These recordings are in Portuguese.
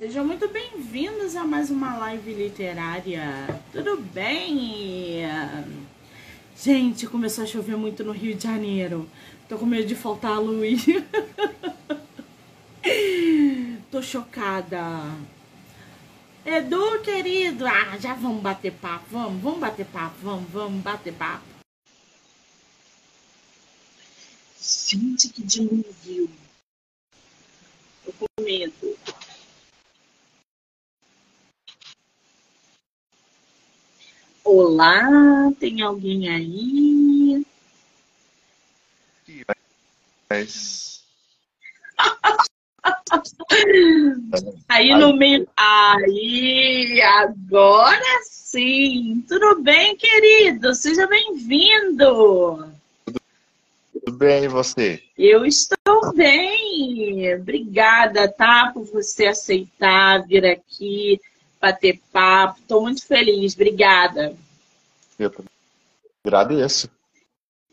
Sejam muito bem-vindos a mais uma live literária. Tudo bem? Gente, começou a chover muito no Rio de Janeiro. Tô com medo de faltar a luz. Tô chocada. Edu, querido, ah, já vamos bater papo, vamos, vamos bater papo, vamos, vamos bater papo. Gente, que dilúvio. Tô com medo. Olá, tem alguém aí? Mas... Aí no meio. Aí, agora sim! Tudo bem, querido? Seja bem-vindo! Tudo bem, e você? Eu estou bem! Obrigada, tá? Por você aceitar vir aqui bater papo. Estou muito feliz, obrigada. Eu agradeço.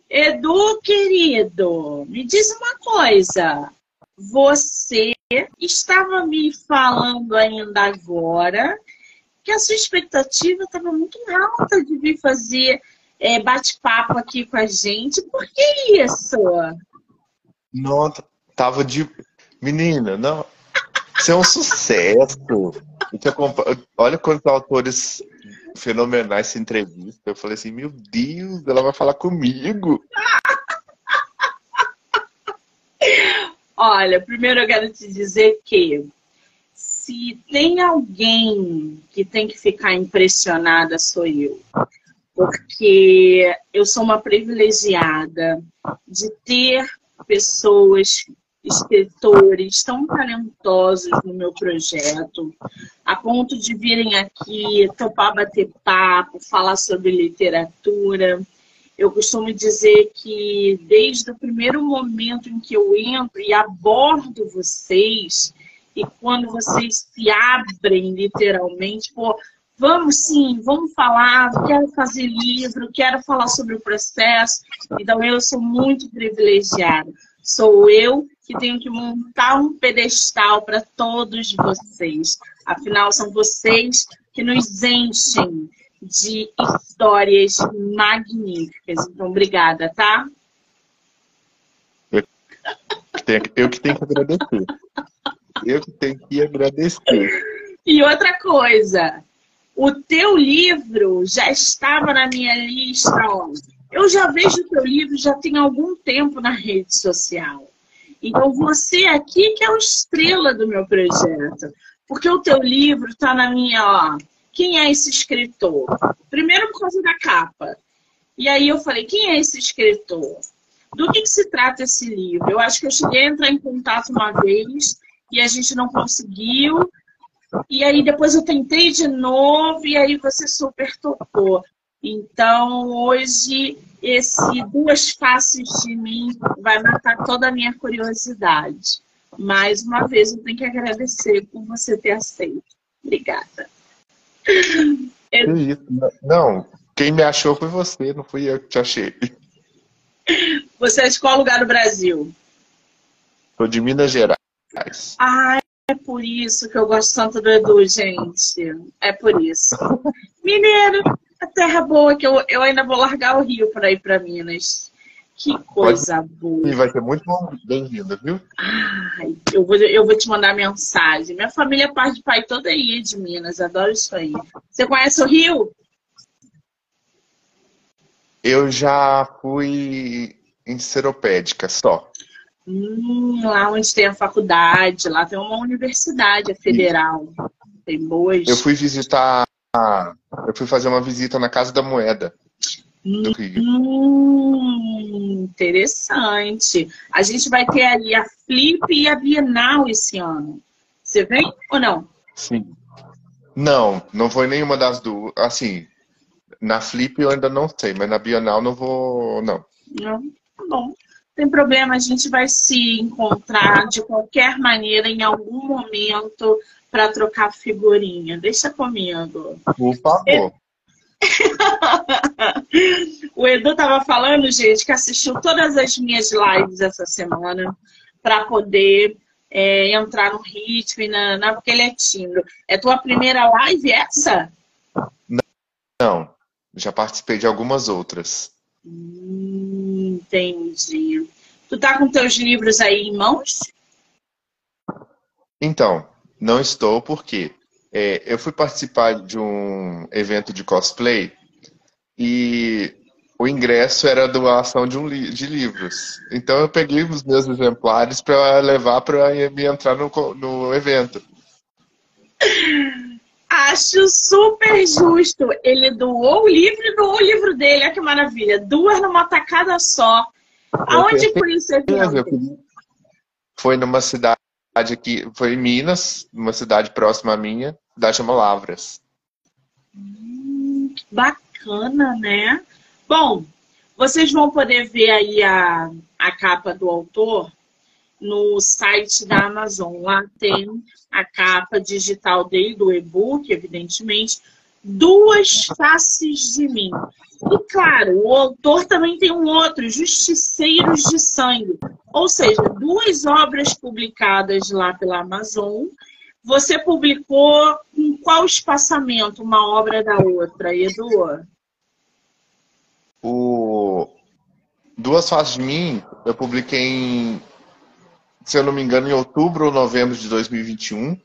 Edu, querido, me diz uma coisa. Você estava me falando ainda agora que a sua expectativa estava muito alta de vir fazer é, bate-papo aqui com a gente. Por que isso? Não, tava de. Menina, não. Isso é um sucesso. Olha quantos autores fenomenais se entrevistam. Eu falei assim, meu Deus, ela vai falar comigo. Olha, primeiro eu quero te dizer que se tem alguém que tem que ficar impressionada, sou eu. Porque eu sou uma privilegiada de ter pessoas escritores tão talentosos no meu projeto, a ponto de virem aqui topar bater papo, falar sobre literatura. Eu costumo dizer que desde o primeiro momento em que eu entro e abordo vocês, e quando vocês se abrem literalmente, pô, vamos sim, vamos falar, quero fazer livro, quero falar sobre o processo. Então eu sou muito privilegiada. Sou eu que tenho que montar um pedestal para todos vocês. Afinal, são vocês que nos enchem de histórias magníficas. Então, obrigada, tá? Eu, tenho, eu que tenho que agradecer. Eu que tenho que agradecer. E outra coisa, o teu livro já estava na minha lista. Ó. Eu já vejo o teu livro já tem algum tempo na rede social. Então, você aqui que é o estrela do meu projeto. Porque o teu livro está na minha, ó, quem é esse escritor? Primeiro por causa da capa. E aí eu falei, quem é esse escritor? Do que, que se trata esse livro? Eu acho que eu cheguei a entrar em contato uma vez e a gente não conseguiu. E aí depois eu tentei de novo e aí você super tocou. Então, hoje, esse duas faces de mim vai matar toda a minha curiosidade. Mais uma vez, eu tenho que agradecer por você ter aceito. Obrigada. Isso? Não, quem me achou foi você, não fui eu que te achei. Você é de qual lugar do Brasil? Sou de Minas Gerais. Ah, é por isso que eu gosto tanto do Edu, gente. É por isso. Mineiro, a terra boa, que eu, eu ainda vou largar o Rio para ir para Minas. Que coisa Pode... boa. E vai ser muito bem-vinda, viu? Ai, eu, vou, eu vou te mandar mensagem. Minha família, é parte de pai, toda aí é de Minas. Adoro isso aí. Você conhece o Rio? Eu já fui em Seropédica só. Hum, lá onde tem a faculdade, lá tem uma universidade federal. Tem boas. Eu fui visitar eu fui fazer uma visita na Casa da Moeda do Rio. Hum, interessante. A gente vai ter ali a Flip e a Bienal esse ano. Você vem ou não? Sim. Não, não foi nenhuma das duas. Assim, na Flip eu ainda não sei, mas na Bienal não vou, não. Não, tá bom. Tem problema, a gente vai se encontrar de qualquer maneira em algum momento para trocar figurinha. Deixa comigo. Por favor. o Edu estava falando, gente, que assistiu todas as minhas lives essa semana para poder é, entrar no ritmo, e na, na, porque ele é tímido. É tua primeira live essa? Não, já participei de algumas outras. Hum, entendi. Tu tá com teus livros aí em mãos? Então, não estou porque é, eu fui participar de um evento de cosplay e o ingresso era doação de, um li de livros. Então eu peguei os meus exemplares para levar para me entrar no, no evento. Acho super justo. Ele doou o livro e doou o livro dele. Olha que maravilha. Duas numa tacada só. Aonde foi esse evento? Foi numa cidade aqui, foi em Minas, numa cidade próxima à minha, cidade chama Lavras. Hum, bacana, né? Bom, vocês vão poder ver aí a, a capa do autor no site da Amazon. Lá tem a capa digital dele, do e-book, evidentemente, Duas Faces de Mim. E claro, o autor também tem um outro, Justiceiros de Sangue. Ou seja, duas obras publicadas lá pela Amazon. Você publicou em qual espaçamento uma obra da outra, Edu? O Duas Faces de Mim, eu publiquei em, se eu não me engano, em outubro ou novembro de 2021.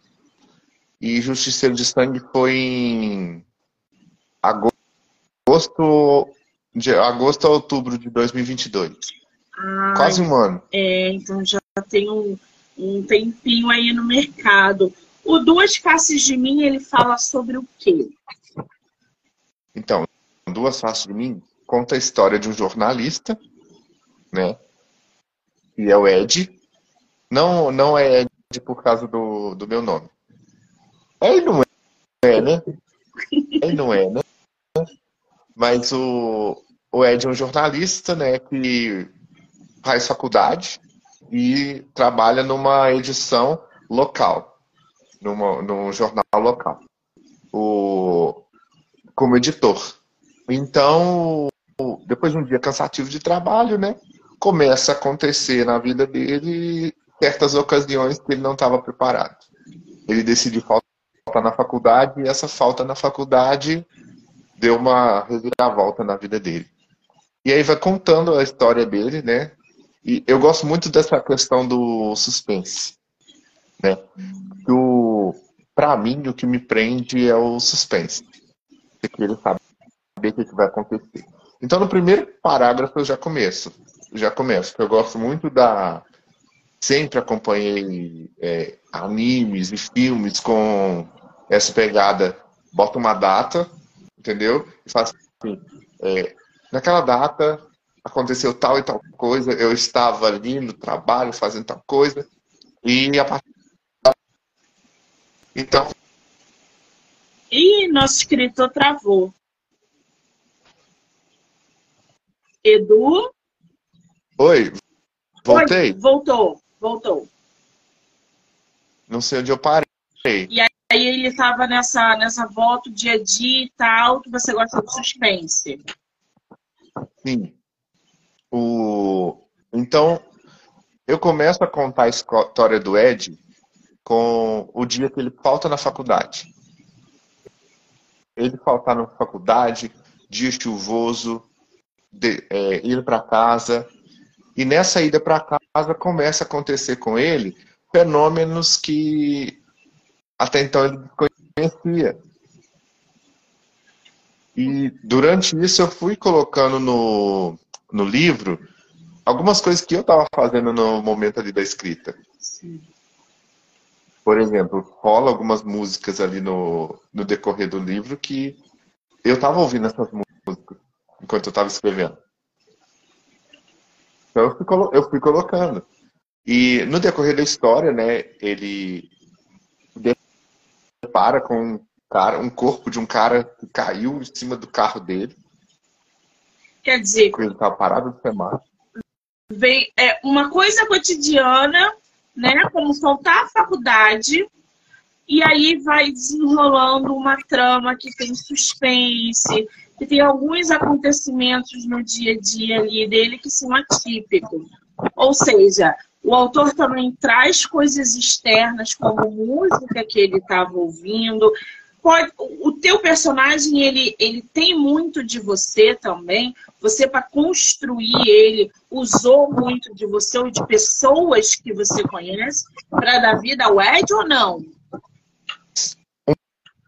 E Justiceiro de Sangue foi em agosto, de agosto a outubro de 2022. Ai, Quase um ano. É, então já tem um, um tempinho aí no mercado. O Duas Faces de Mim, ele fala sobre o quê? Então, Duas Faces de Mim conta a história de um jornalista, né? E é o Ed. Não, não é Ed por causa do, do meu nome. Ele não é, né? Ele não é, né? Mas o, o Ed é um jornalista, né? Que faz faculdade e trabalha numa edição local, numa, num jornal local, o, como editor. Então, depois de um dia cansativo de trabalho, né, começa a acontecer na vida dele certas ocasiões que ele não estava preparado. Ele decidiu faltar na faculdade e essa falta na faculdade deu uma reviravolta na vida dele. E aí vai contando a história dele, né? E eu gosto muito dessa questão do suspense, né? O, pra mim, o que me prende é o suspense. Você querer saber o que vai acontecer. Então, no primeiro parágrafo eu já começo. Já começo, porque eu gosto muito da. Sempre acompanhei é, animes e filmes com essa pegada. Bota uma data, entendeu? E faz assim. É, naquela data aconteceu tal e tal coisa, eu estava ali no trabalho fazendo tal coisa, e a partir então. E nosso escritor travou. Edu? Oi, voltei? Oi, voltou, voltou. Não sei onde eu parei. E aí ele estava nessa, nessa volta, dia a dia e tal, que você gosta de suspense. Sim. Então, eu começo a contar a história do Ed com o dia que ele falta na faculdade. Ele faltar na faculdade, dia chuvoso, de, é, ir para casa. E nessa ida para casa começa a acontecer com ele fenômenos que até então ele conhecia. E durante isso eu fui colocando no, no livro algumas coisas que eu estava fazendo no momento ali da escrita. Sim. Por exemplo, rola algumas músicas ali no, no decorrer do livro que eu estava ouvindo essas músicas enquanto eu estava escrevendo. Então eu fui, eu fui colocando. E no decorrer da história, né, ele depara com um, cara, um corpo de um cara que caiu em cima do carro dele. Quer dizer. Ele estava parado de semáforo. Vem, é uma coisa cotidiana, né? Como faltar a faculdade, e aí vai desenrolando uma trama que tem suspense, que tem alguns acontecimentos no dia a dia ali dele que são atípicos. Ou seja, O autor também traz coisas externas, como música que ele estava ouvindo. Pode, o teu personagem ele, ele tem muito de você também. Você para construir ele usou muito de você ou de pessoas que você conhece para dar vida ao Ed ou não?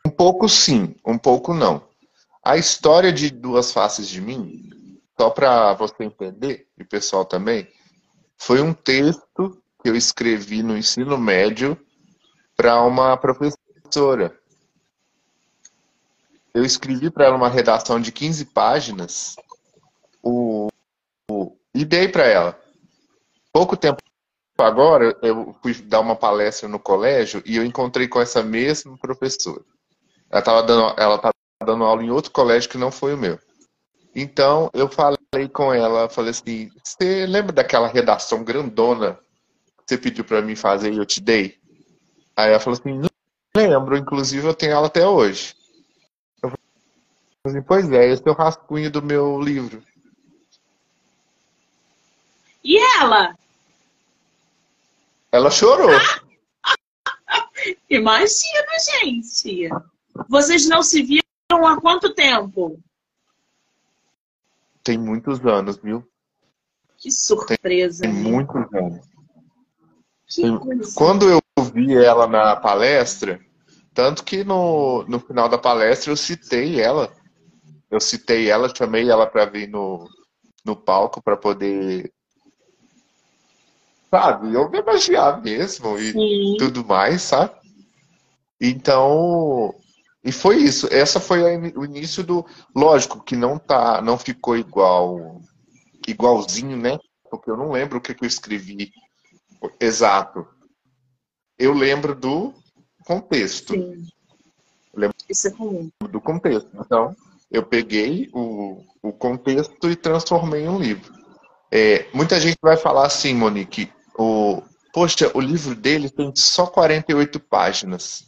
Um pouco sim, um pouco não. A história de Duas Faces de Mim, só para você entender, e o pessoal também, foi um texto que eu escrevi no ensino médio para uma professora. Eu escrevi para ela uma redação de 15 páginas o, o e dei para ela. Pouco tempo agora, eu fui dar uma palestra no colégio e eu encontrei com essa mesma professora. Ela estava dando, dando aula em outro colégio que não foi o meu. Então, eu falei com ela, falei assim, você lembra daquela redação grandona que você pediu para mim fazer e eu te dei? Aí ela falou assim, não lembro, inclusive eu tenho ela até hoje. Assim, pois é, esse é o rascunho do meu livro. E ela? Ela chorou. Imagina, gente. Vocês não se viram há quanto tempo? Tem muitos anos, viu? Que surpresa. Tem, tem muitos anos. Tem... Quando eu vi ela na palestra, tanto que no, no final da palestra eu citei ela. Eu citei ela, chamei ela para vir no, no palco para poder sabe, homenagear mesmo e Sim. tudo mais, sabe? Então, e foi isso. Essa foi o início do. Lógico que não tá, não ficou igual, igualzinho, né? Porque eu não lembro o que, eu escrevi exato. Eu lembro do contexto. Sim. lembro isso é comum. Do contexto. Então, eu peguei o, o contexto e transformei em um livro. É, muita gente vai falar assim, Monique, o, poxa, o livro dele tem só 48 páginas.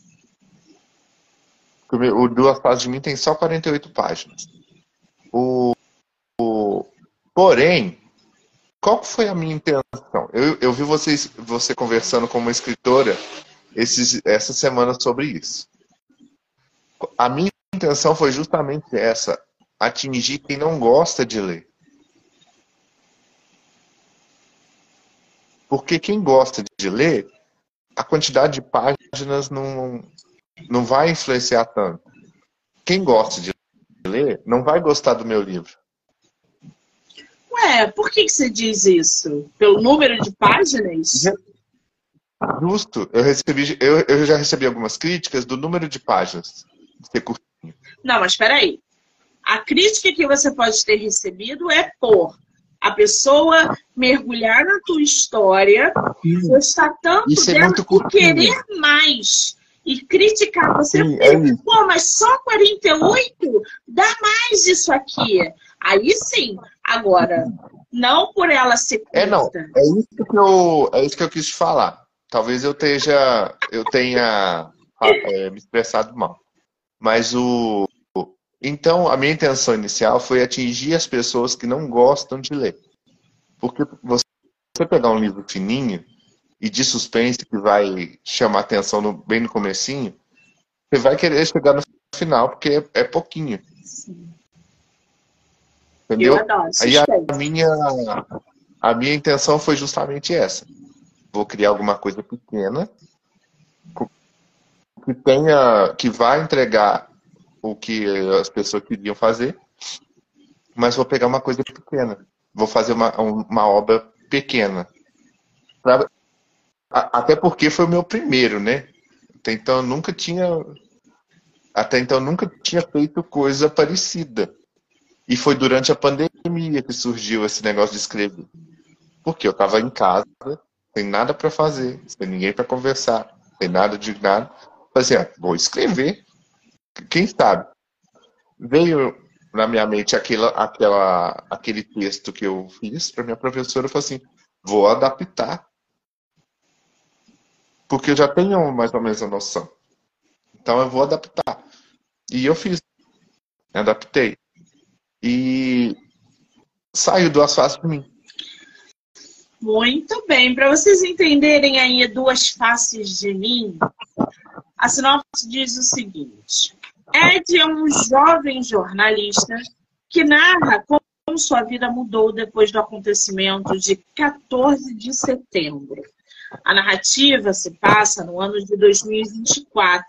O Duas Fases de Mim tem só 48 páginas. O, o, porém, qual foi a minha intenção? Eu, eu vi vocês, você conversando com uma escritora esses, essa semana sobre isso. A minha intenção foi justamente essa: atingir quem não gosta de ler. Porque quem gosta de ler, a quantidade de páginas não, não vai influenciar tanto. Quem gosta de ler não vai gostar do meu livro. Ué, por que, que você diz isso? Pelo número de páginas? Justo. Eu, recebi, eu, eu já recebi algumas críticas do número de páginas. Ser. Não, mas espera aí. A crítica que você pode ter recebido é por a pessoa mergulhar na tua história, Sim. gostar tanto Isso dela é e querer mais e criticar você. Sim, é Pô, mas só 48? Dá mais isso aqui. Aí sim. Agora, não por ela ser curta. É, não. É isso que eu, é isso que eu quis falar. Talvez eu esteja, eu tenha é, me expressado mal. Mas o, então, a minha intenção inicial foi atingir as pessoas que não gostam de ler. Porque você pegar um livro fininho e de suspense que vai chamar atenção no, bem no comecinho, você vai querer chegar no final, porque é, é pouquinho. Sim. Entendeu? Aí a minha, a minha intenção foi justamente essa. Vou criar alguma coisa pequena que tenha, que vai entregar o que as pessoas queriam fazer, mas vou pegar uma coisa pequena. Vou fazer uma, uma obra pequena. Pra, até porque foi o meu primeiro, né? Até então eu nunca tinha. Até então nunca tinha feito coisa parecida. E foi durante a pandemia que surgiu esse negócio de escrever. Porque eu estava em casa, sem nada para fazer, sem ninguém para conversar, sem nada de nada. Falei assim, ah, vou escrever quem sabe? Veio na minha mente aquela, aquela, aquele texto que eu fiz para minha professora, eu falei assim, vou adaptar. Porque eu já tenho mais ou menos a noção. Então eu vou adaptar. E eu fiz. Adaptei. E saiu duas faces de mim. Muito bem, para vocês entenderem aí duas faces de mim, a sinopse diz o seguinte: Ed é um jovem jornalista que narra como sua vida mudou depois do acontecimento de 14 de setembro. A narrativa se passa no ano de 2024,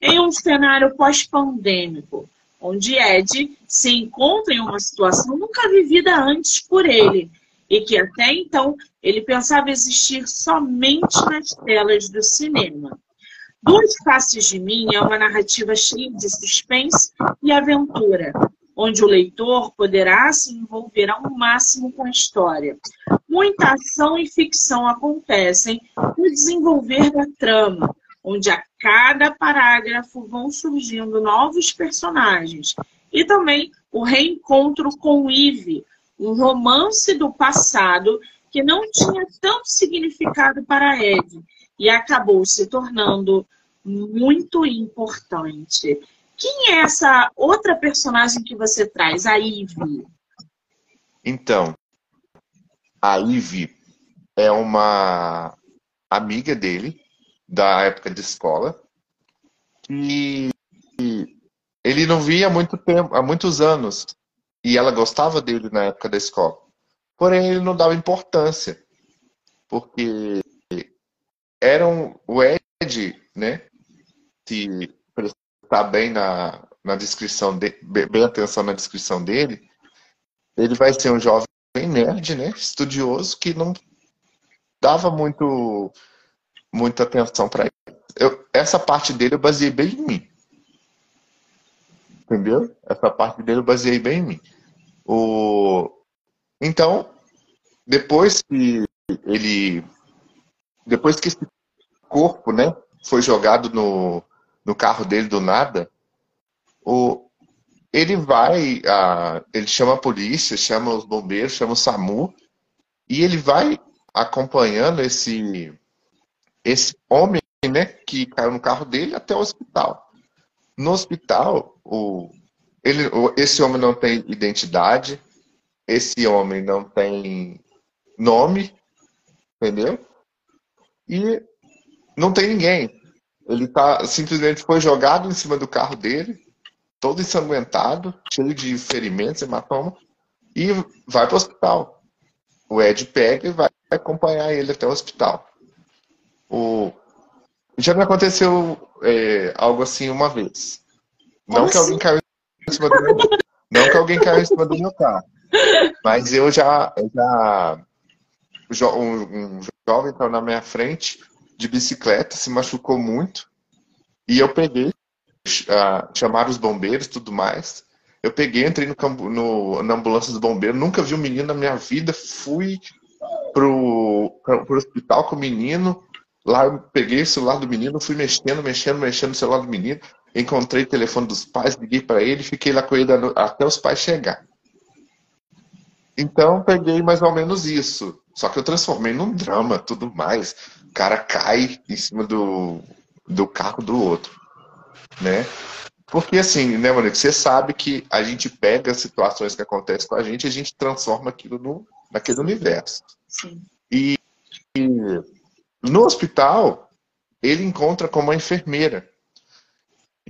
em um cenário pós-pandêmico, onde Ed se encontra em uma situação nunca vivida antes por ele, e que até então ele pensava existir somente nas telas do cinema. Duas Faces de Mim é uma narrativa cheia de suspense e aventura, onde o leitor poderá se envolver ao máximo com a história. Muita ação e ficção acontecem no desenvolver da trama, onde a cada parágrafo vão surgindo novos personagens. E também o reencontro com Eve, um romance do passado que não tinha tanto significado para Ed e acabou se tornando muito importante. Quem é essa outra personagem que você traz, a Ivy? Então, a Ivy é uma amiga dele da época de escola e ele não via há muito tempo, há muitos anos e ela gostava dele na época da escola. Porém, ele não dava importância, porque eram o Ed, né? Se prestar bem na, na descrição, de, bem atenção na descrição dele, ele vai ser um jovem nerd, né? Estudioso que não dava muito muita atenção para ele. Eu, essa parte dele eu baseei bem em mim. Entendeu? Essa parte dele eu baseei bem em mim. O... Então, depois que ele. Depois que esse corpo né, foi jogado no, no carro dele do nada, o, ele vai. A, ele chama a polícia, chama os bombeiros, chama o SAMU, e ele vai acompanhando esse, esse homem né, que caiu no carro dele até o hospital. No hospital, o, ele, esse homem não tem identidade, esse homem não tem nome, entendeu? E não tem ninguém. Ele tá simplesmente foi jogado em cima do carro dele, todo ensanguentado, cheio de ferimentos, hematoma, e vai para o hospital. O Ed pega e vai acompanhar ele até o hospital. O... Já me aconteceu é, algo assim uma vez. Como não que alguém assim? caiu em cima do meu Não que alguém caiu em cima do meu carro. Mas eu já. Eu já um, um jovem estava na minha frente de bicicleta, se machucou muito. E eu peguei, uh, chamaram os bombeiros tudo mais. Eu peguei, entrei no, no, na ambulância dos bombeiros, nunca vi um menino na minha vida, fui pro, pro hospital com o menino. Lá eu peguei o celular do menino, fui mexendo, mexendo, mexendo no celular do menino. Encontrei o telefone dos pais, liguei para ele, fiquei lá com ele até os pais chegar. Então peguei mais ou menos isso. Só que eu transformei num drama, tudo mais. O cara cai em cima do, do carro do outro, né? Porque assim, né, Monique, você sabe que a gente pega as situações que acontecem com a gente e a gente transforma aquilo no, naquele universo. Sim. E, e no hospital, ele encontra com uma enfermeira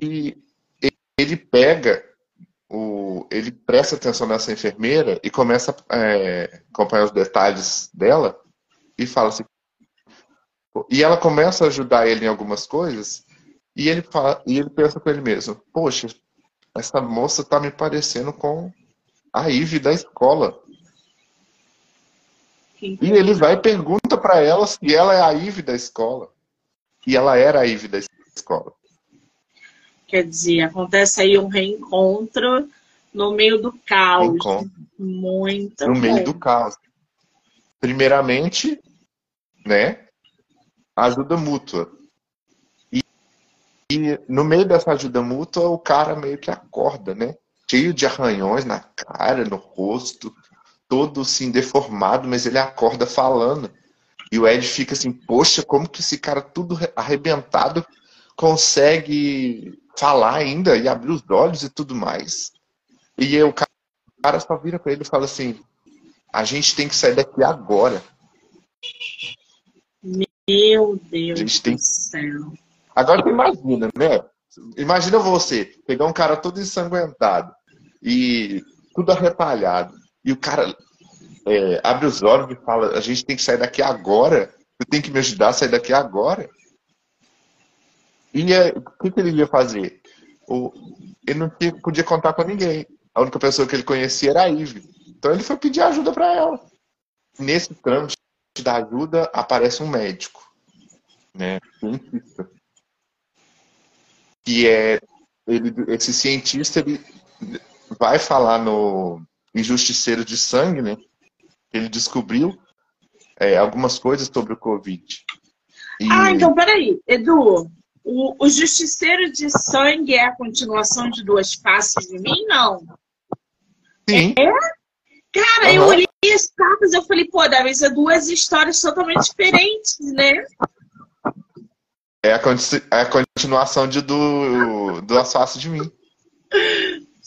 e ele pega o, ele presta atenção nessa enfermeira e começa a é, acompanhar os detalhes dela e fala assim. E ela começa a ajudar ele em algumas coisas e ele, fala, e ele pensa com ele mesmo: Poxa, essa moça tá me parecendo com a Ive da escola. E ele vai e pergunta para ela se ela é a Ive da escola. E ela era a Ive da escola. Quer dizer, acontece aí um reencontro no meio do caos. Reencontro. Muito No bom. meio do caos. Primeiramente, né? Ajuda mútua. E, e no meio dessa ajuda mútua, o cara meio que acorda, né? Cheio de arranhões na cara, no rosto, todo assim deformado, mas ele acorda falando. E o Ed fica assim, poxa, como que esse cara tudo arrebentado consegue falar ainda e abrir os olhos e tudo mais. E o cara só vira para ele e fala assim: a gente tem que sair daqui agora. Meu Deus tem... do céu. Agora você imagina, né? Imagina você pegar um cara todo ensanguentado e tudo arretalhado. E o cara é, abre os olhos e fala: a gente tem que sair daqui agora. Você tem que me ajudar a sair daqui agora. E é, o que, que, ele ia fazer? O, ele não podia contar com ninguém. A única pessoa que ele conhecia era a Ive. Então ele foi pedir ajuda para ela. Nesse trâmite da ajuda aparece um médico, né? Cientista. Que é ele, esse cientista ele vai falar no Injusticeiro de Sangue, né? Ele descobriu é, algumas coisas sobre o Covid. E... Ah, então peraí, Edu. O, o Justiceiro de Sangue é a continuação de Duas Faces de Mim? Não. Sim. É? Cara, uhum. eu olhei as capas e eu falei, pô, deve ser duas histórias totalmente diferentes, né? É a, é a continuação de do, do Assasso de Mim.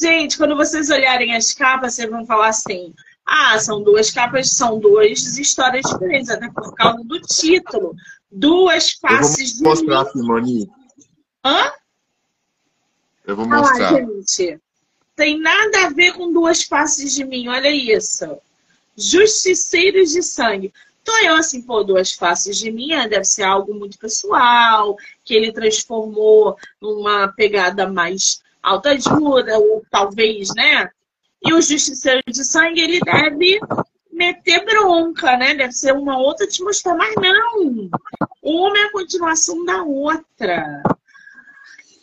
Gente, quando vocês olharem as capas, vocês vão falar assim: ah, são duas capas, são duas histórias diferentes, até por causa do título. Duas faces de. Eu vou mostrar, Simone. Hã? Eu vou mostrar. Ah, gente. Tem nada a ver com duas faces de mim, olha isso. Justiceiros de sangue. Então eu assim, pô, duas faces de mim é, deve ser algo muito pessoal, que ele transformou numa pegada mais alta ajuda, ou talvez, né? E o justiceiro de sangue, ele deve meter bronca, né? Deve ser uma outra atmosfera, mas não. Uma é a continuação da outra.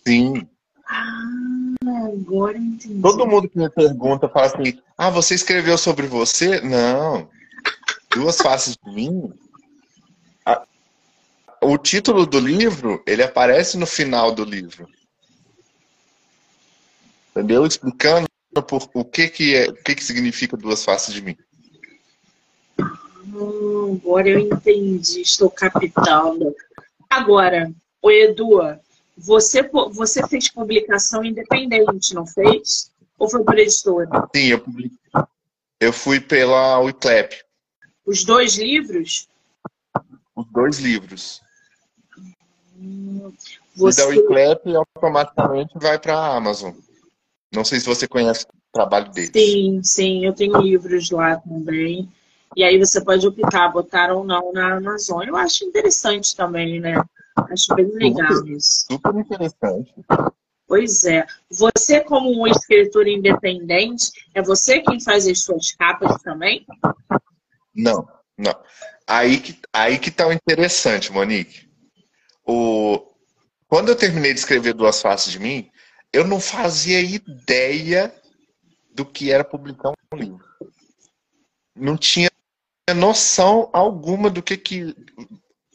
Sim. Ah, agora entendi. Todo mundo que me pergunta fala assim: Ah, você escreveu sobre você? Não. Duas faces de mim. O título do livro, ele aparece no final do livro entendeu? Explicando por, o que que é, o que que significa duas faces de mim. Hum, agora eu entendi, estou captando. Agora, o Edu, você, você fez publicação independente, não fez? Ou foi por editora? Sim, eu publiquei. Eu fui pela Wiclap. Os dois livros? Os dois livros. Hum, você... E da Wiclap automaticamente vai para a Amazon. Não sei se você conhece o trabalho deles. Sim, sim, eu tenho livros lá também. E aí você pode optar, botar ou não na Amazon. Eu acho interessante também, né? Acho bem legal super, isso. Super interessante. Pois é. Você, como um escritor independente, é você quem faz as suas capas também? Não, não. Aí que, aí que tá o interessante, Monique. O... Quando eu terminei de escrever Duas Faces de Mim, eu não fazia ideia do que era publicar um livro. Não tinha noção alguma do que que.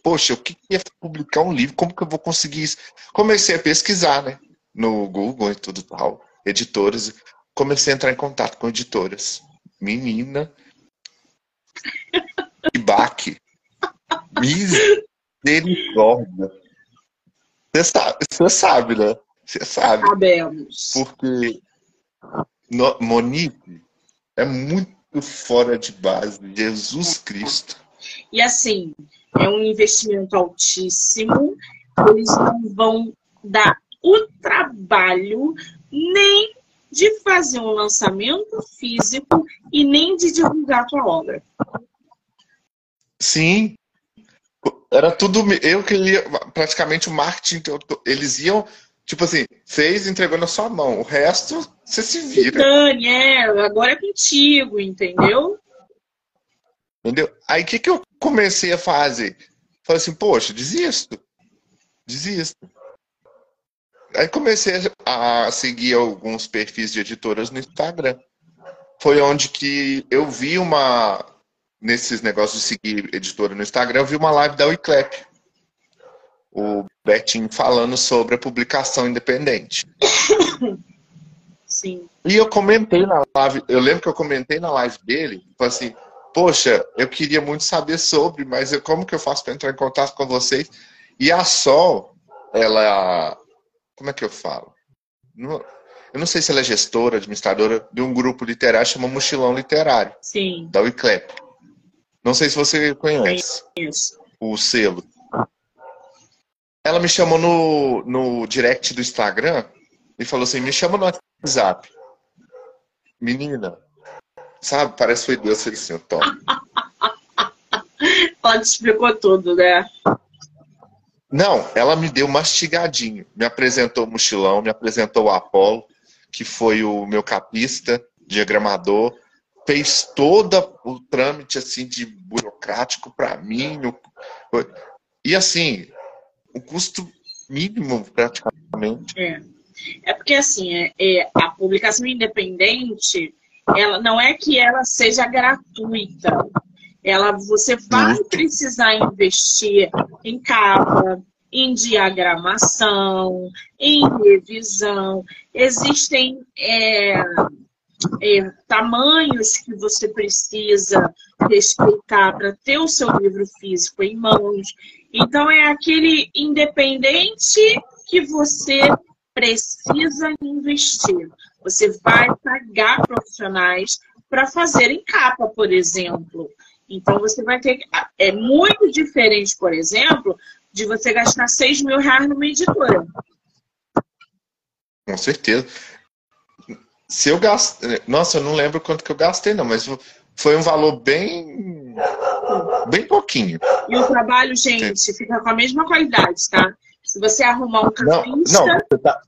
Poxa, o que é publicar um livro? Como que eu vou conseguir isso? Comecei a pesquisar, né? No Google e tudo tal, editores. Comecei a entrar em contato com editoras. Menina. Que baque. Misericórdia. Você sabe, você sabe, né? Você sabe. Sabemos. Porque no, Monique é muito fora de base. Jesus Cristo. E assim, é um investimento altíssimo. Eles não vão dar o trabalho nem de fazer um lançamento físico e nem de divulgar a tua obra. Sim. Era tudo. Eu queria. Praticamente o marketing. Eles iam Tipo assim, fez, entregou na sua mão. O resto, você se vira. Dani, é, agora é contigo, entendeu? Entendeu? Aí o que, que eu comecei a fazer? Falei assim, poxa, desisto. Desisto. Aí comecei a seguir alguns perfis de editoras no Instagram. Foi onde que eu vi uma. Nesses negócios de seguir editora no Instagram, eu vi uma live da Wiclap. O Betinho falando sobre a publicação independente. Sim. E eu comentei na live, eu lembro que eu comentei na live dele, assim, poxa, eu queria muito saber sobre, mas eu, como que eu faço para entrar em contato com vocês? E a Sol, ela, como é que eu falo? Eu não sei se ela é gestora, administradora de um grupo literário chamado Mochilão Literário. Sim. Da Wiclap. Não sei se você conhece Isso. o selo. Ela me chamou no, no direct do Instagram e falou assim: me chama no WhatsApp. Menina, sabe? Parece que foi Deus fez assim, Tom. Ela te explicou tudo, né? Não, ela me deu mastigadinho. Me apresentou o mochilão, me apresentou o Apolo, que foi o meu capista, diagramador. Fez todo o trâmite assim de burocrático para mim. no- E assim, o custo mínimo praticamente. É. É porque assim, é, é, a publicação independente, ela não é que ela seja gratuita. Ela, você vai precisar investir em capa, em diagramação, em revisão. Existem é, é, tamanhos que você precisa respeitar para ter o seu livro físico em mãos. Então, é aquele independente que você precisa investir. Você vai pagar profissionais para fazerem capa, por exemplo. Então, você vai ter. É muito diferente, por exemplo, de você gastar 6 mil reais numa editora. Com certeza. Se eu gastei. Nossa, eu não lembro quanto que eu gastei, não, mas foi um valor bem. Pouquinho. E o trabalho, gente, fica com a mesma qualidade, tá? Se você arrumar um Não, capista. não, você tá,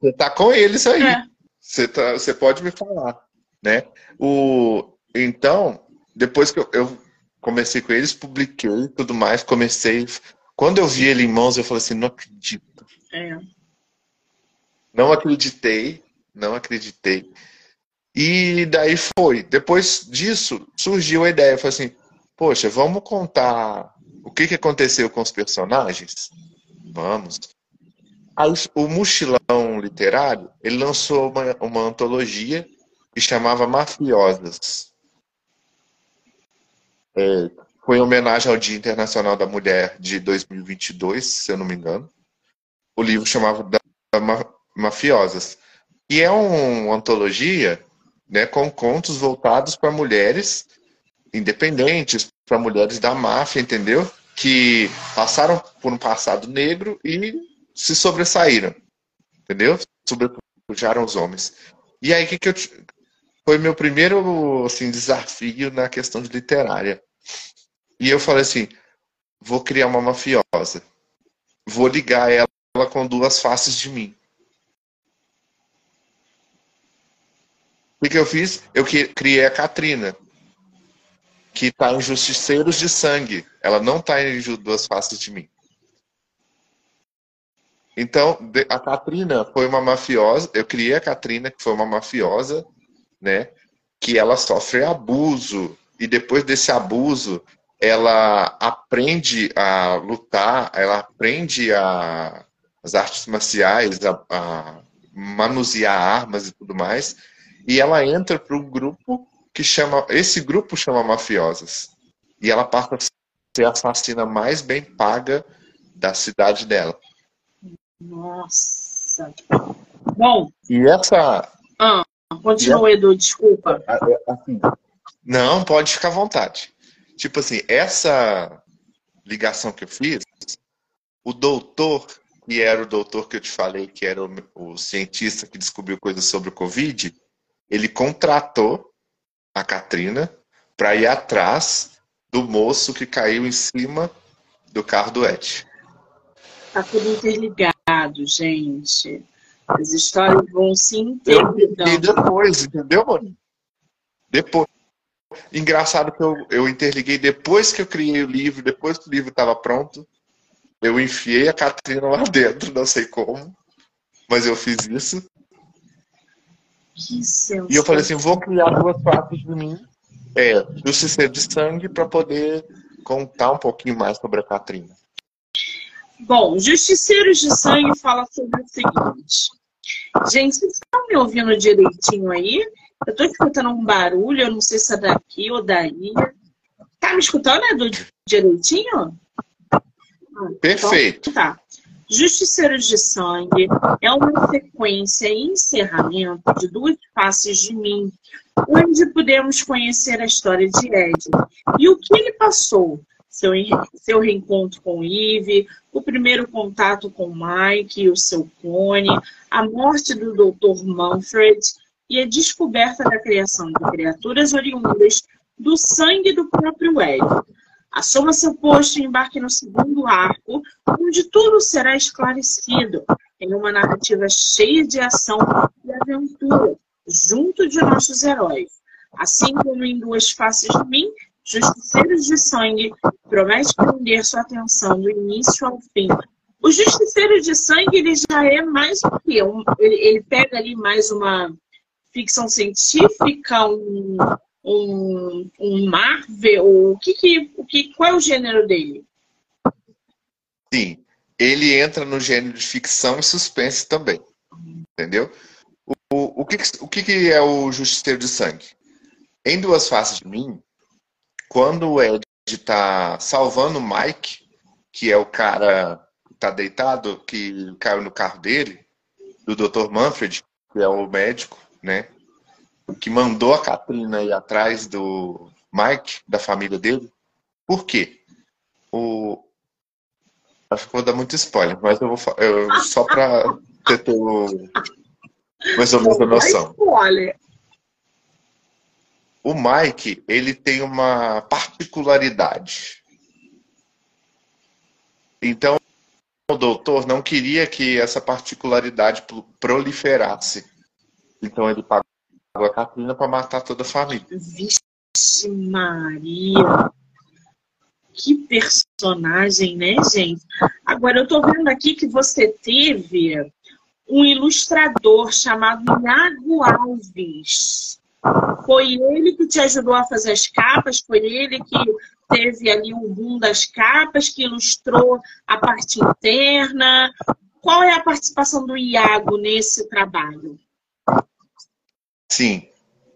você tá com eles aí. É. Você, tá, você pode me falar, né? O, então, depois que eu, eu comecei com eles, publiquei e tudo mais, comecei. Quando eu vi ele em mãos, eu falei assim, não acredito. É. Não acreditei, não acreditei. E daí foi. Depois disso, surgiu a ideia. Eu falei assim, poxa, vamos contar o que, que aconteceu com os personagens? Vamos. O Mochilão Literário, ele lançou uma, uma antologia que chamava Mafiosas. É, foi em homenagem ao Dia Internacional da Mulher de 2022, se eu não me engano. O livro chamava da Ma- Mafiosas. E é um- uma antologia né, com contos voltados para mulheres independentes, para mulheres da máfia, entendeu? Que passaram por um passado negro e se sobressaíram, entendeu? Sobrepujaram os homens. E aí, que, que eu. Foi meu primeiro assim, desafio na questão de literária. E eu falei assim: vou criar uma mafiosa. Vou ligar ela com duas faces de mim. O que, que eu fiz? Eu criei a Katrina, que está em Justiceiros de Sangue. Ela não está em Duas Faces de Mim. Então, a Katrina foi uma mafiosa. Eu criei a Katrina, que foi uma mafiosa, né? Que ela sofre abuso. E depois desse abuso, ela aprende a lutar, ela aprende a, as artes marciais, a, a manusear armas e tudo mais. E ela entra para um grupo que chama. Esse grupo chama Mafiosas. E ela passa a ser a assassina mais bem paga da cidade dela. Nossa. Bom, E essa. continua, Edu, desculpa. assim, não, pode ficar à vontade. Tipo assim, essa ligação que eu fiz, o doutor, que era o doutor que eu te falei, que era o, o cientista que descobriu coisas sobre o Covid, ele contratou a Katrina para ir atrás do moço que caiu em cima do carro do Ed. Tá tudo interligado, gente. As histórias vão se interligando. depois, entendeu, mano? Depois. Engraçado que eu, eu interliguei depois que eu criei o livro, depois que o livro estava pronto. Eu enfiei a Catrina lá dentro, não sei como, mas eu fiz isso. E eu falei assim: vou criar duas partes de mim, é, do Justiceiro de Sangue, para poder contar um pouquinho mais sobre a Catrina. Bom, Justiceiros de Sangue fala sobre o seguinte. Gente, vocês estão me ouvindo direitinho aí? Eu estou escutando um barulho, eu não sei se é daqui ou daí. Tá me escutando, Edu, direitinho? Ah, Perfeito. Então, tá. Justiceiros de Sangue é uma sequência e encerramento de duas faces de mim, onde podemos conhecer a história de Ed e o que ele passou, seu, seu reencontro com Eve, o primeiro contato com Mike e o seu clone, a morte do Dr. Manfred e a descoberta da criação de criaturas oriundas do sangue do próprio Ed. Assuma seu posto e embarque no segundo arco, onde tudo será esclarecido em uma narrativa cheia de ação e aventura, junto de nossos heróis. Assim como em Duas Faces de Mim, Justiceiros de Sangue promete prender sua atenção do início ao fim. O Justiceiro de Sangue ele já é mais o quê? Um, ele, ele, pega ali mais uma ficção científica, um, um, um Marvel, o que, que, o que, qual é o gênero dele? Sim, ele entra no gênero de ficção e suspense também, entendeu? O, o, que, o que é o Justiceiro de Sangue? Em Duas Faces de Mim, quando o Ed está salvando o Mike, que é o cara que está deitado, que caiu no carro dele, do Dr. Manfred, que é o médico, né? Que mandou a Katrina ir atrás do Mike, da família dele. Por quê? O... Acho que vou dar muito spoiler, mas eu vou eu, só para ter, o... mais ou menos a noção. Spoiler o Mike ele tem uma particularidade. Então, o doutor não queria que essa particularidade proliferasse. Então, ele pagou a Catrina para matar toda a família. Vixe Maria! Que personagem, né, gente? Agora, eu tô vendo aqui que você teve um ilustrador chamado Iago Alves. Foi ele que te ajudou a fazer as capas, foi ele que teve ali o boom das capas, que ilustrou a parte interna. Qual é a participação do Iago nesse trabalho? Sim.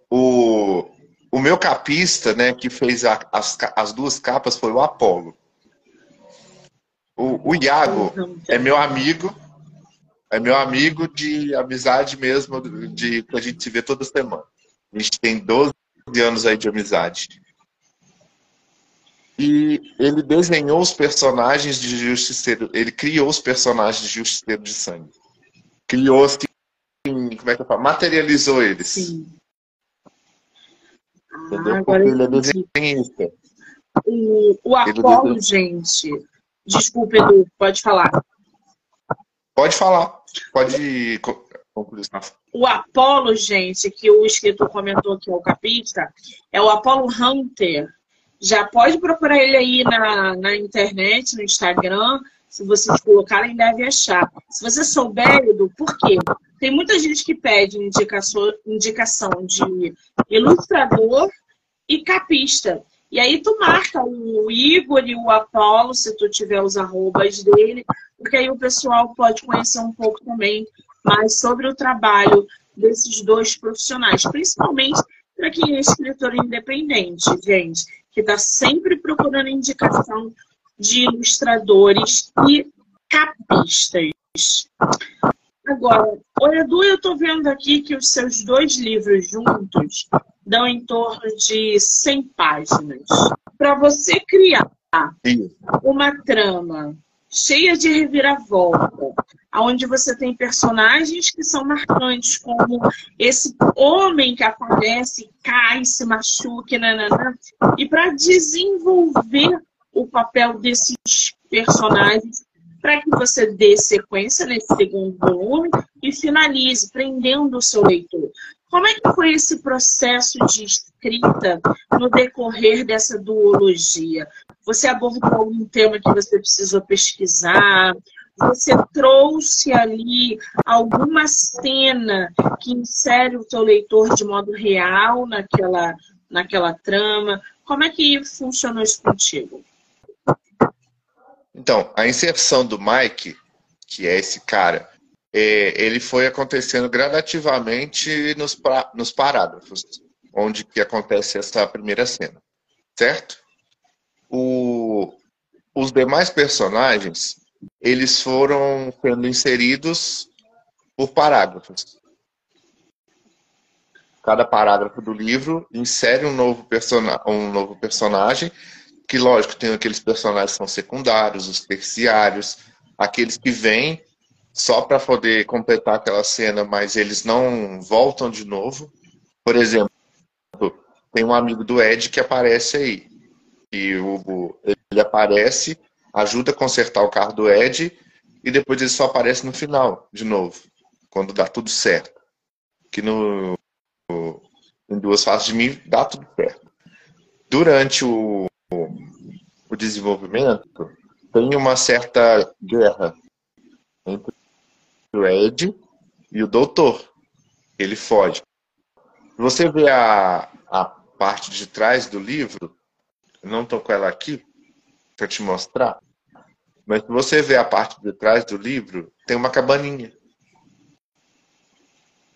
O, o meu capista, né, que fez a, as, as duas capas foi o Apolo. O, o Iago é meu amigo, é meu amigo de amizade mesmo, de que a gente se vê toda semana. A gente tem 12 anos aí de amizade. E ele desenhou os personagens de Justiceiro, ele criou os personagens de Justiceiro de Sangue. Criou, assim, como é que eu falo? Materializou eles. Sim. Entendeu? Ah, Porque ele é desenhista. O, o Apolo, gente. Desculpe, Edu, pode falar. Pode falar. Pode o Apollo, gente, que o escritor comentou aqui, o capista, é o Apollo Hunter. Já pode procurar ele aí na, na internet, no Instagram. Se vocês colocarem, deve achar. Se você souber, Edu, por quê? Tem muita gente que pede indicação, indicação de ilustrador e capista. E aí tu marca o Igor e o Apolo, se tu tiver os arrobas dele, porque aí o pessoal pode conhecer um pouco também mais sobre o trabalho desses dois profissionais, principalmente para quem é escritor independente, gente, que está sempre procurando indicação de ilustradores e capistas. Agora, o Edu, eu estou vendo aqui que os seus dois livros juntos dão em torno de 100 páginas. Para você criar uma trama cheia de reviravolta, onde você tem personagens que são marcantes, como esse homem que aparece, cai, se machuca, nanana, e para desenvolver o papel desses personagens, para que você dê sequência nesse segundo volume e finalize, prendendo o seu leitor. Como é que foi esse processo de escrita no decorrer dessa duologia? Você abordou algum tema que você precisou pesquisar? Você trouxe ali alguma cena que insere o seu leitor de modo real naquela, naquela trama? Como é que funcionou isso contigo? Então, a inserção do Mike, que é esse cara, é, ele foi acontecendo gradativamente nos, pra, nos parágrafos, onde que acontece essa primeira cena, certo? O, os demais personagens, eles foram sendo inseridos por parágrafos. Cada parágrafo do livro insere um novo, um novo personagem, que lógico tem aqueles personagens que são secundários, os terciários, aqueles que vêm só para poder completar aquela cena, mas eles não voltam de novo. Por exemplo, tem um amigo do Ed que aparece aí. E o, ele aparece, ajuda a consertar o carro do Ed e depois ele só aparece no final, de novo, quando dá tudo certo. Que no, em duas fases de mim dá tudo certo. Durante o, o desenvolvimento, tem uma certa guerra entre o Ed e o doutor. Ele foge. Você vê a, a parte de trás do livro, não estou com ela aqui para te mostrar, mas se você vê a parte de trás do livro, tem uma cabaninha.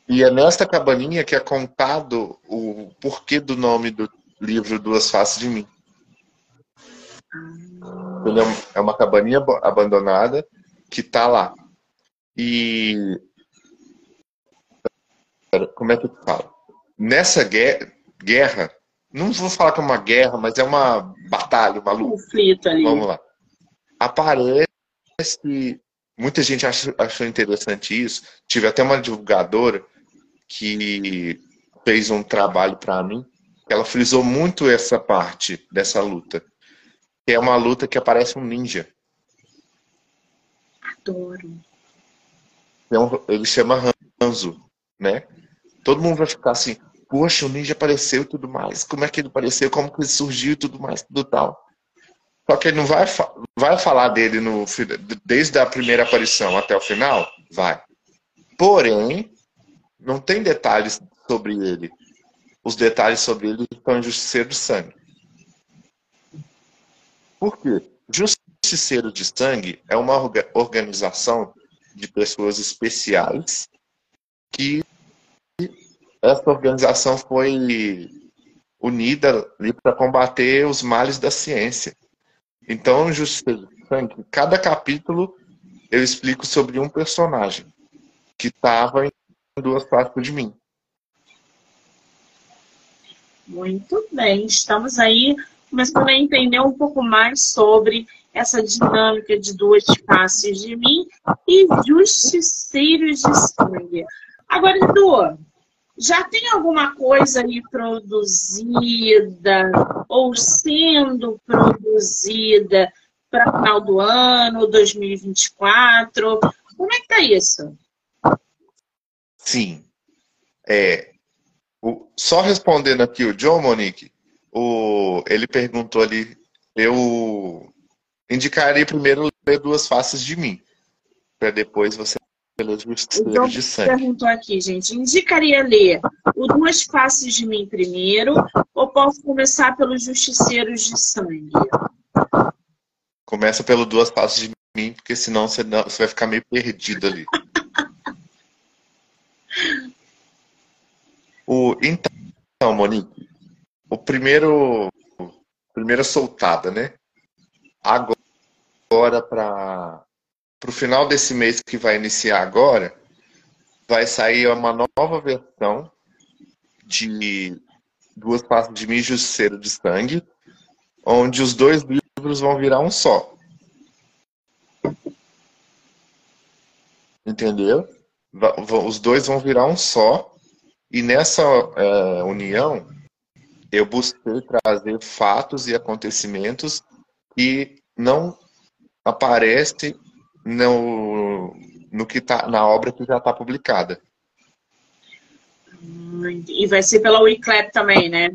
E é nesta cabaninha que é contado o porquê do nome do livro Duas Faces de Mim. É, é uma cabaninha abandonada que está lá. E. Como é que eu falo? Nessa guerra, não vou falar que é uma guerra, mas é uma batalha, uma luta. Conflito ali. Vamos lá. Aparece. Muita gente achou interessante isso. Tive até uma divulgadora que fez um trabalho para mim. Ela frisou muito essa parte dessa luta. Que é uma luta que aparece um ninja. Adoro ele chama Hanzo, né? Todo mundo vai ficar assim, poxa, o ninja apareceu e tudo mais. Como é que ele apareceu? Como que ele surgiu e tudo mais, tudo tal. Só que ele não vai, vai falar dele no, desde a primeira aparição até o final? Vai. Porém, não tem detalhes sobre ele. Os detalhes sobre ele estão em Justiceiro de Sangue. Por quê? Justiceiro de Sangue é uma organização de pessoas especiais que essa organização foi unida para combater os males da ciência. Então, Justiça cada capítulo eu explico sobre um personagem que estava em duas partes de mim. Muito bem, estamos aí começando a entender um pouco mais sobre essa dinâmica de duas faces de mim e justiceiros de sangue. Agora, Edu, já tem alguma coisa aí produzida ou sendo produzida para final do ano, 2024? Como é que tá isso? Sim. É, o, só respondendo aqui o John Monique, o, ele perguntou ali, eu indicaria primeiro ler Duas Faces de Mim, para depois você ler Justiceiros de Sangue. perguntou aqui, gente, indicaria ler o Duas Faces de Mim primeiro ou posso começar pelos Justiceiros de Sangue? Começa pelo Duas Faces de Mim, porque senão você, não, você vai ficar meio perdido ali. o, então, Monique, o primeiro primeira soltada, né? Agora agora para o final desse mês que vai iniciar agora, vai sair uma nova versão de Duas Pastas de Mijo Cera de Sangue, onde os dois livros vão virar um só. Entendeu? Os dois vão virar um só. E nessa é, união, eu busquei trazer fatos e acontecimentos que não aparece no, no que tá, na obra que já está publicada. E vai ser pela Wiclap também, né?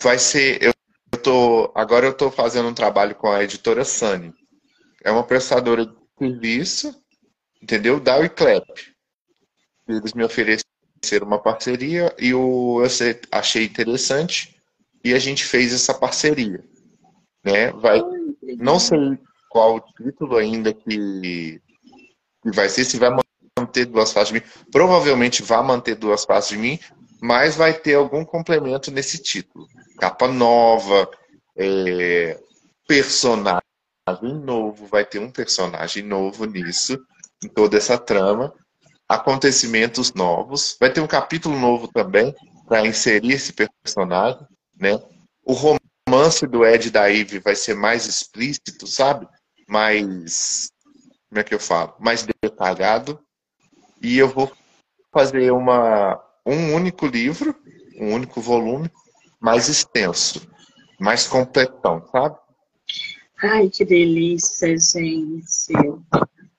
Vai ser. Eu, eu tô, agora eu estou fazendo um trabalho com a editora Sunny. É uma prestadora de serviço, entendeu? Da Wiclap. Eles me ofereceram uma parceria e eu achei interessante e a gente fez essa parceria. Né? Vai, não sei qual o título ainda que, que vai ser, se vai manter duas faces de mim. Provavelmente vai manter duas faces de mim, mas vai ter algum complemento nesse título. Capa nova, é, personagens novo, vai ter um personagem novo nisso, em toda essa trama, acontecimentos novos, vai ter um capítulo novo também para inserir esse personagem, né? O romance do Ed e da Eve vai ser mais explícito, sabe? Mais como é que eu falo? Mais detalhado. E eu vou fazer uma um único livro, um único volume, mais extenso, mais completão, sabe? Ai, que delícia, gente.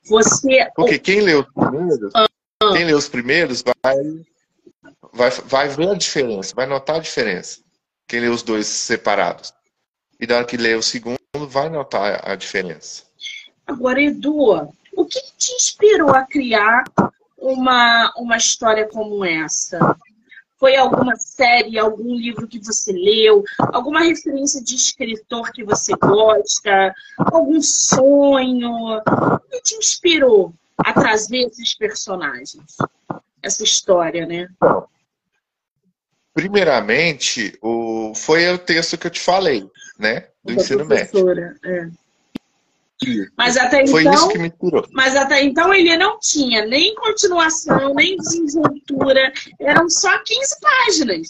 Você. Porque quem lê os primeiros. Quem lê os primeiros vai, vai, vai ver a diferença, vai notar a diferença. Quem lê os dois separados. E da hora que lê o segundo, vai notar a diferença. Agora, Edu, o que te inspirou a criar uma, uma história como essa? Foi alguma série, algum livro que você leu, alguma referência de escritor que você gosta, algum sonho? O que te inspirou a trazer esses personagens? Essa história, né? Primeiramente, o... foi o texto que eu te falei, né? Do da ensino médio. É. Mas até Foi então, isso que me inspirou. Mas até então ele não tinha nem continuação, nem desenvoltura. Eram só 15 páginas.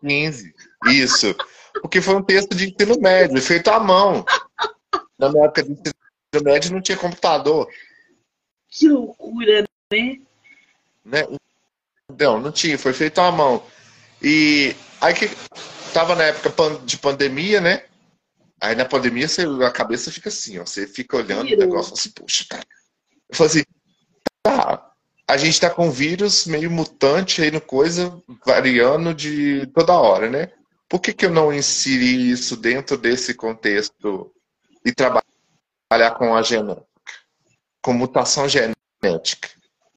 15, isso. Porque foi um texto de ensino médio, feito à mão. Na minha época de ensino médio não tinha computador. Que loucura, né? né? Não, não tinha, foi feito à mão. E aí que tava na época de pandemia, né? Aí na pandemia você, a cabeça fica assim, ó, você fica olhando o negócio assim, poxa, cara. Eu falei assim, tá, a gente tá com vírus meio mutante aí no coisa, variando de toda hora, né? Por que, que eu não inseri isso dentro desse contexto e trabalhar com a genética? Com mutação genética.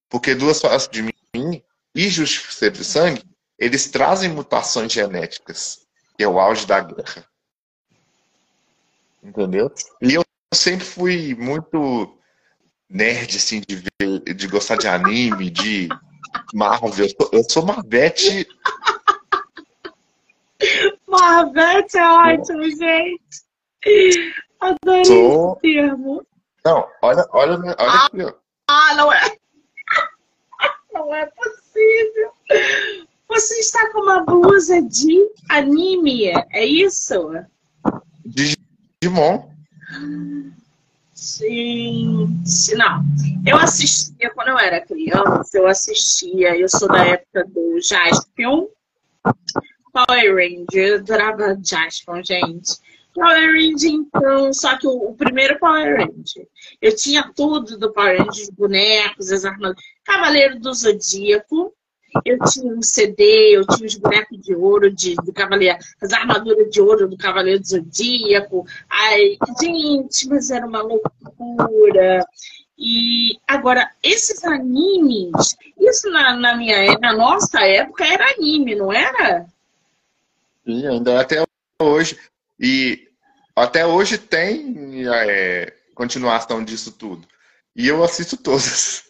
Porque duas faces de mim e justiça de sangue, eles trazem mutações genéticas, que é o auge da guerra. Entendeu? E eu sempre fui muito nerd, assim, de, ver, de gostar de anime, de Marvel. Eu sou, eu sou Marvete. Marvete é ótimo, gente. Adorei sou... esse termo. Não, olha, olha, olha ah, aqui, ó. Ah, não é. Não é possível. Você está com uma blusa de anime, é isso? Digimon. Sim, não. Eu assistia quando eu era criança, eu assistia, eu sou da época do Jaspion, Power Ranger, eu adorava Jaspion, gente. Power Ranger, então, só que o, o, primeiro Power Ranger. Eu tinha tudo do Power Ranger, os bonecos, as armaduras. Cavaleiro do Zodíaco, eu tinha um CD, eu tinha os bonecos de ouro de, do Cavaleiro, as armaduras de ouro do Cavaleiro do Zodíaco. Ai, gente, mas era uma loucura. E agora, esses animes, isso na, na minha na nossa época era anime, não era? Sim, ainda até hoje. E até hoje tem é, continuação disso tudo. E eu assisto todas.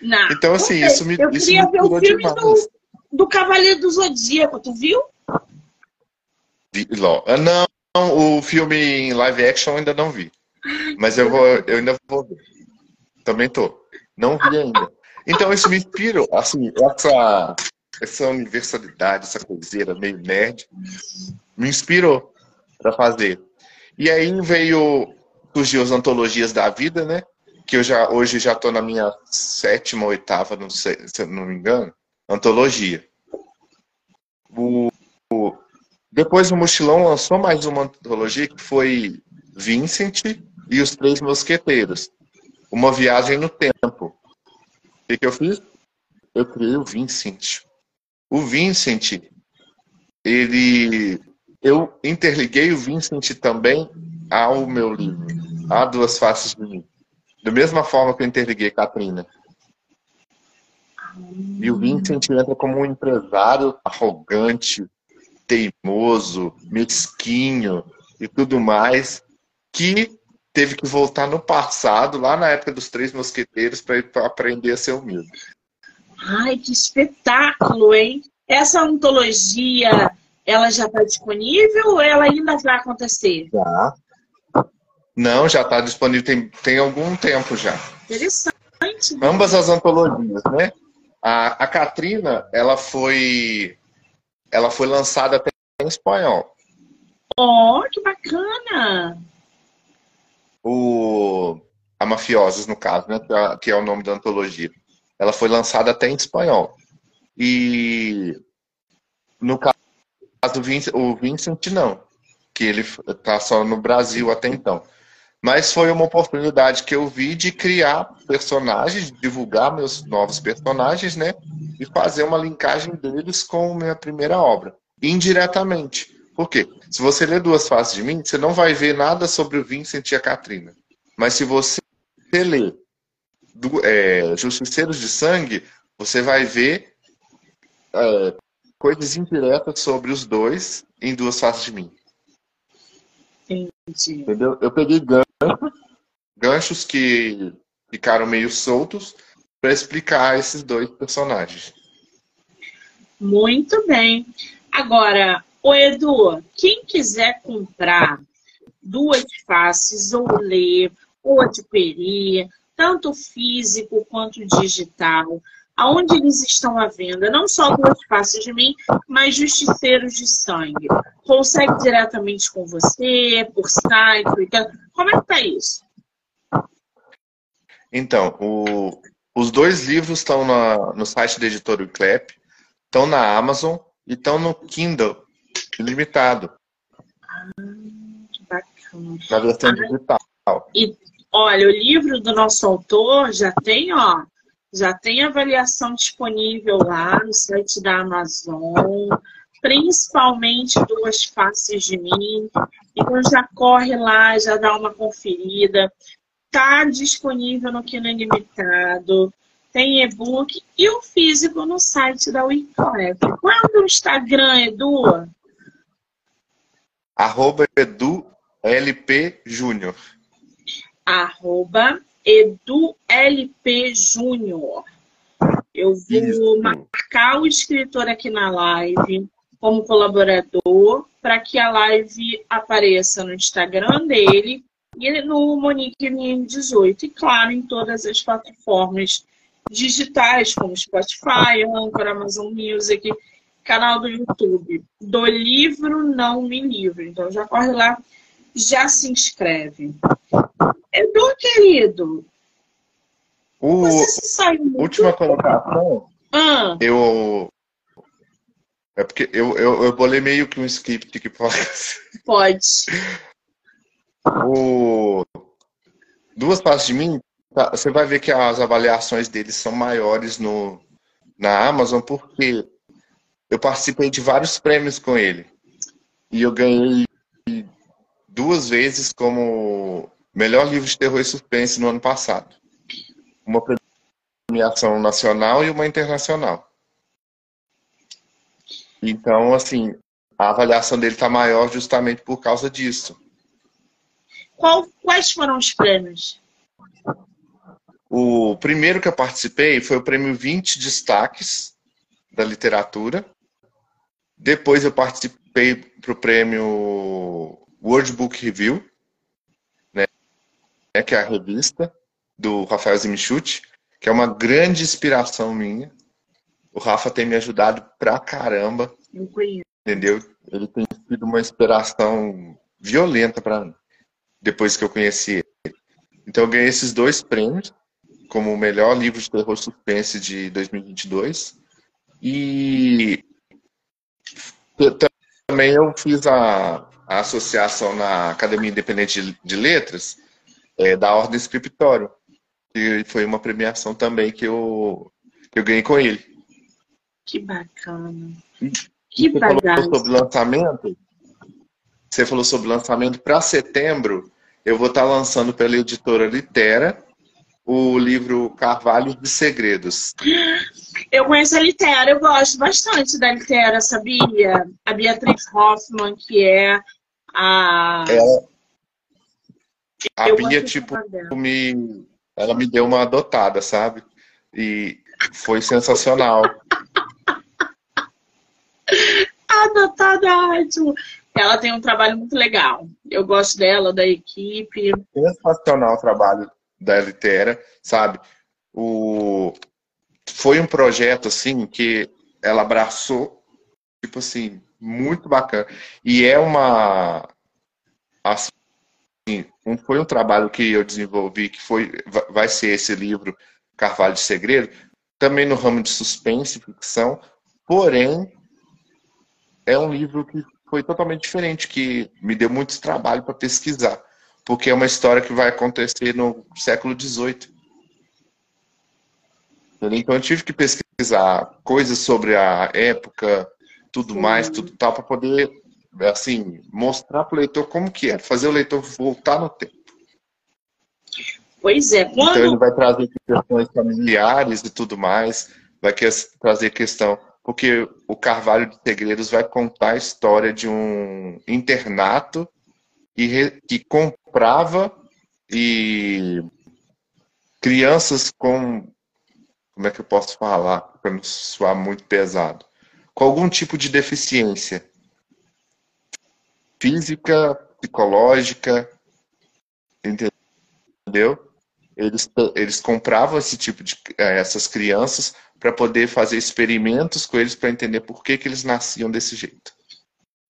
Não. Então, assim, isso me. Eu isso queria ver o filme do, do Cavaleiro do Zodíaco, tu viu? Ah, não, o filme em live action ainda não vi. Mas eu, vou, eu ainda vou ver. Também tô. Não vi ainda. Então, isso me inspirou. Assim, essa, essa universalidade, essa coiseira meio nerd, me inspirou para fazer. E aí veio surgiu as antologias da vida, né? que eu já hoje já estou na minha sétima, oitava, não sei, se não me engano, antologia. O, o, depois o Mochilão lançou mais uma antologia que foi Vincent e os Três Mosqueteiros. Uma viagem no tempo. O que, que eu fiz? Eu criei o Vincent. O Vincent, ele. Eu interliguei o Vincent também ao meu livro. Há duas faces de mim. Da mesma forma que eu interliguei Katrina. E o Vincent entra como um empresário arrogante, teimoso, mesquinho e tudo mais, que teve que voltar no passado, lá na época dos Três Mosqueteiros, para aprender a ser humilde. Ai, que espetáculo, hein? Essa antologia, ela já está disponível ou ela ainda vai acontecer? Já. Não, já está disponível tem, tem algum tempo já. Interessante. Ambas as antologias, né? A, a Katrina, ela foi, ela foi lançada até em espanhol. Oh, que bacana! O, a Mafiosos, no caso, né? É, que é o nome da antologia. Ela foi lançada até em espanhol. E no caso do Vincent, o Vincent não, que ele está só no Brasil até então. Mas foi uma oportunidade que eu vi de criar personagens, divulgar meus novos personagens, né? E fazer uma linkagem deles com minha primeira obra. Indiretamente. Por quê? Se você ler Duas Faces de Mim, você não vai ver nada sobre o Vincent e a Katrina. Mas se você ler do, é, Justiceiros de Sangue, você vai ver é, coisas indiretas sobre os dois em Duas Faces de Mim. Entendi. Entendeu? Eu peguei ganchos, ganchos que ficaram meio soltos para explicar esses dois personagens. Muito bem. Agora, o Edu, quem quiser comprar duas faces ou ler ou adquirir, tanto físico quanto digital, aonde eles estão à venda, não só duas faces de mim, mas justiceiros de sangue. Consegue diretamente com você, por site, como é que tá isso? Então, o, os dois livros estão na, no site da editora Clep, estão na Amazon e estão no Kindle ilimitado. Ah, que bacana. Na versão ah, digital. E olha, o livro do nosso autor já tem, ó, já tem avaliação disponível lá no site da Amazon, principalmente duas faces de mim. Então já corre lá, já dá uma conferida. Tá disponível no Kino Limitado, tem e-book e o físico no site da Wiclef. Qual é o Instagram, Edu? Arroba Edu LP Júnior. Arroba EduLP Júnior. Eu vou marcar o escritor aqui na live como colaborador para que a live apareça no Instagram dele e no Monique MM18 e claro em todas as plataformas digitais como Spotify, Anchor, Amazon Music, canal do YouTube. Do livro não me livro. Então já corre lá, já se inscreve. Edu, querido. O, você se saiu muito... Última colocação. Ah. Eu. É porque eu, eu, eu bolei meio que um script que pode. Pode. O... Duas partes de mim, tá, você vai ver que as avaliações deles são maiores no, na Amazon, porque eu participei de vários prêmios com ele. E eu ganhei duas vezes como melhor livro de terror e suspense no ano passado. Uma premiação nacional e uma internacional. Então, assim, a avaliação dele está maior justamente por causa disso. Qual, quais foram os prêmios? O primeiro que eu participei foi o prêmio 20 Destaques da Literatura. Depois eu participei para o prêmio World Book Review, né, que é a revista do Rafael Zimichute, que é uma grande inspiração minha. O Rafa tem me ajudado pra caramba. Eu conheço. Entendeu? Ele tem sido uma inspiração violenta para mim, depois que eu conheci ele. Então eu ganhei esses dois prêmios, como o melhor livro de terror suspense de 2022. E também eu fiz a, a associação na Academia Independente de Letras, é, da Ordem Escritório. E foi uma premiação também que eu, que eu ganhei com ele. Que bacana. Que você falou sobre lançamento. Você falou sobre lançamento para setembro. Eu vou estar lançando pela editora Litera o livro Carvalho de Segredos. Eu conheço a Litera, eu gosto bastante da Litera, sabia? A Beatriz Hoffman, que é a. Ela, a eu Bia, tipo, me, ela me deu uma adotada, sabe? E foi sensacional. adotada ótimo. Ela tem um trabalho muito legal. Eu gosto dela, da equipe. Sensacional o trabalho da Litera, sabe? O... Foi um projeto, assim, que ela abraçou, tipo assim, muito bacana. E é uma... Assim, foi um trabalho que eu desenvolvi, que foi, vai ser esse livro, Carvalho de Segredo, também no ramo de suspense ficção, porém, é um livro que foi totalmente diferente, que me deu muito trabalho para pesquisar, porque é uma história que vai acontecer no século XVIII. Então eu tive que pesquisar coisas sobre a época, tudo mais, tudo tal, para poder, assim, mostrar para o leitor como que é, fazer o leitor voltar no tempo. Pois é. Quando... Então ele vai trazer questões familiares e tudo mais, vai trazer questão porque o Carvalho de Segredos vai contar a história de um internato que, que comprava e crianças com como é que eu posso falar para não soar muito pesado com algum tipo de deficiência física psicológica entendeu eles, eles compravam esse tipo de eh, essas crianças para poder fazer experimentos com eles para entender por que, que eles nasciam desse jeito.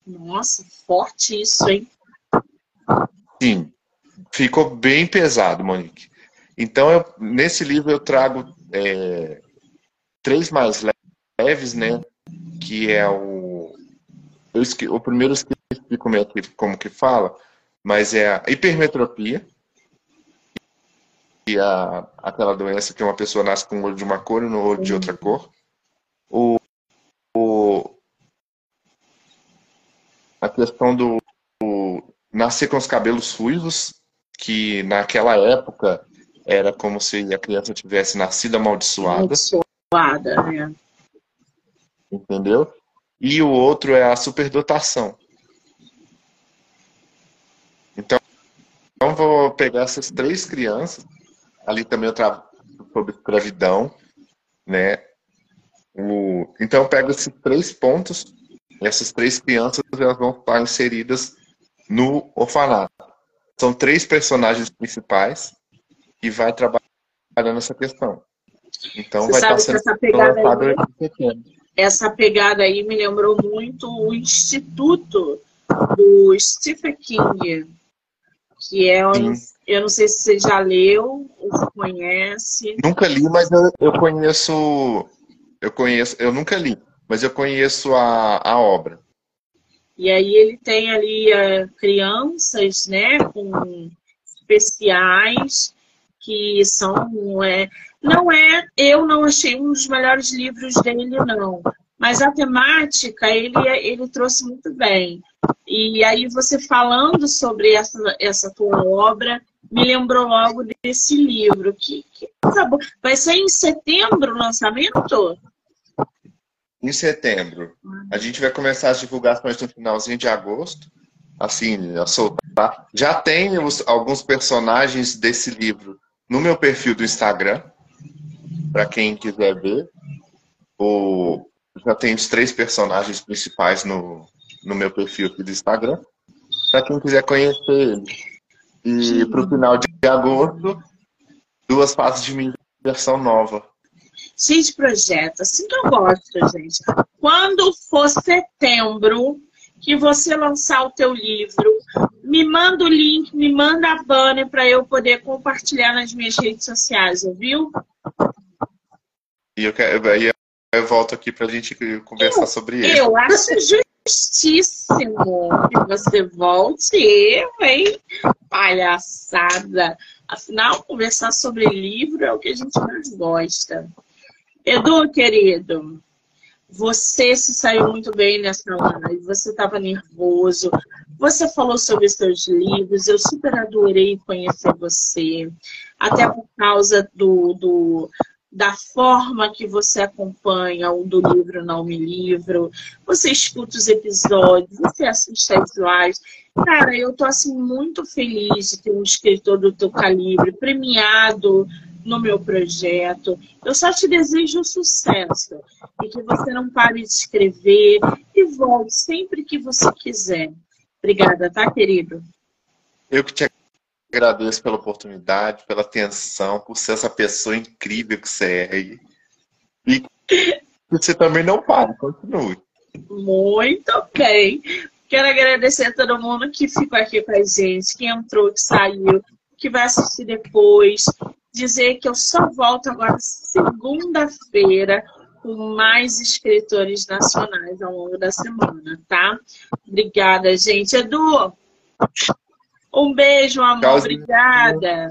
Nossa, forte isso, hein? Sim, ficou bem pesado, Monique. Então, eu, nesse livro eu trago é, três mais leves, né? Que é o. Eu esque, o primeiro eu esqueci como, é que, como que fala, mas é a hipermetropia, e a, aquela doença que uma pessoa nasce com o olho de uma cor e no olho de outra cor. O, o, a questão do nascer com os cabelos ruivos, que naquela época era como se a criança tivesse nascido amaldiçoada. Amaldiçoada, né? Entendeu? E o outro é a superdotação. Então, então vou pegar essas três crianças ali também eu trabalho sobre escravidão, né? O, então eu pego esses três pontos, essas três crianças elas vão estar inseridas no orfanato. São três personagens principais e vai trabalhando essa questão. Então Você vai estar sendo lançado aí, Essa pegada aí me lembrou muito o Instituto do Stephen King, que é um, eu não sei se você já leu ou conhece. Nunca li, mas eu, eu conheço. Eu conheço. Eu nunca li, mas eu conheço a, a obra. E aí ele tem ali uh, crianças, né, com especiais que são é, não é eu não achei um dos melhores livros dele não mas a temática ele ele trouxe muito bem e aí você falando sobre essa essa tua obra me lembrou logo desse livro. Que, que Vai ser em setembro o lançamento? Em setembro. A gente vai começar as divulgações no finalzinho de agosto. Assim, a soltar. Já tem os, alguns personagens desse livro no meu perfil do Instagram. Para quem quiser ver. O, já tem os três personagens principais no, no meu perfil aqui do Instagram. Para quem quiser conhecer eles. E para o final de agosto, duas fases de minha versão nova. Cheio de projetos, assim que eu gosto, gente. Quando for setembro, que você lançar o teu livro, me manda o link, me manda a banner para eu poder compartilhar nas minhas redes sociais, ouviu? E eu, quero, aí eu volto aqui para a gente conversar eu, sobre ele. Eu acho justíssimo que você volte, eu, hein? Palhaçada. Afinal, conversar sobre livro é o que a gente mais gosta. Edu, querido, você se saiu muito bem nessa live, você estava nervoso, você falou sobre seus livros, eu super adorei conhecer você, até por causa do, do, da forma que você acompanha o do livro Não Me Livro, você escuta os episódios, você assiste as lives. Cara, eu tô assim muito feliz de ter um escritor do teu calibre premiado no meu projeto. Eu só te desejo sucesso e que você não pare de escrever e volte sempre que você quiser. Obrigada, tá, querido? Eu que te agradeço pela oportunidade, pela atenção, por ser essa pessoa incrível que você é. E você também não para, continue. Muito bem. Quero agradecer a todo mundo que ficou aqui com a gente, que entrou, que saiu, que vai assistir depois. Dizer que eu só volto agora segunda-feira com mais escritores nacionais ao longo da semana, tá? Obrigada, gente. Edu, um beijo, amor. Obrigada.